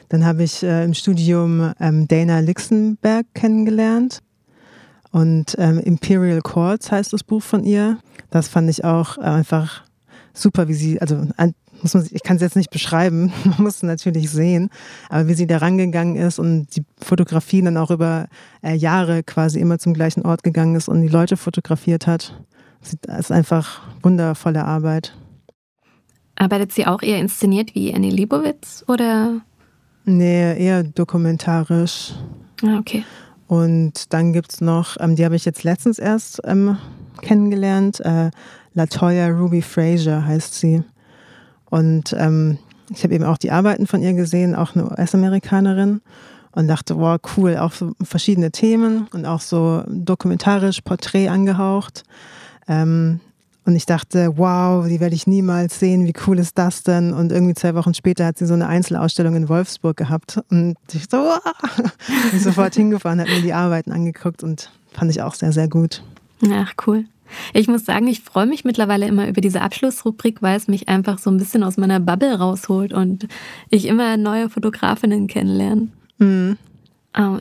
Dann habe ich äh, im Studium ähm, Dana Lixenberg kennengelernt. Und ähm, Imperial Chords heißt das Buch von ihr. Das fand ich auch einfach super, wie sie, also muss man, ich kann es jetzt nicht beschreiben, man muss es natürlich sehen, aber wie sie da rangegangen ist und die Fotografien dann auch über äh, Jahre quasi immer zum gleichen Ort gegangen ist und die Leute fotografiert hat. Das ist einfach wundervolle Arbeit. Arbeitet sie auch eher inszeniert wie Annie Leibovitz oder? Nee, eher dokumentarisch. Ah, okay. Und dann gibt es noch, ähm, die habe ich jetzt letztens erst ähm, kennengelernt, äh, Latoya Ruby Fraser heißt sie. Und ähm, ich habe eben auch die Arbeiten von ihr gesehen, auch eine US-Amerikanerin. Und dachte, wow, cool, auch so verschiedene Themen und auch so dokumentarisch, Porträt angehaucht. Ähm, und ich dachte, wow, die werde ich niemals sehen, wie cool ist das denn? Und irgendwie zwei Wochen später hat sie so eine Einzelausstellung in Wolfsburg gehabt. Und ich so, wow. bin sofort hingefahren, habe mir die Arbeiten angeguckt und fand ich auch sehr, sehr gut. Ach, cool. Ich muss sagen, ich freue mich mittlerweile immer über diese Abschlussrubrik, weil es mich einfach so ein bisschen aus meiner Bubble rausholt und ich immer neue Fotografinnen kennenlerne. Mhm.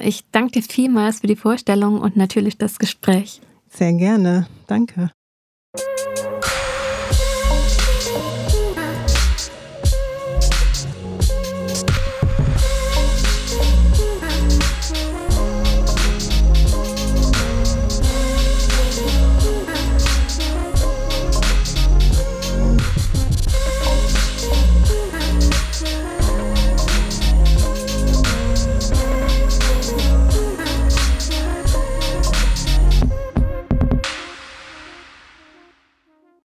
Ich danke dir vielmals für die Vorstellung und natürlich das Gespräch. Sehr gerne. Danke.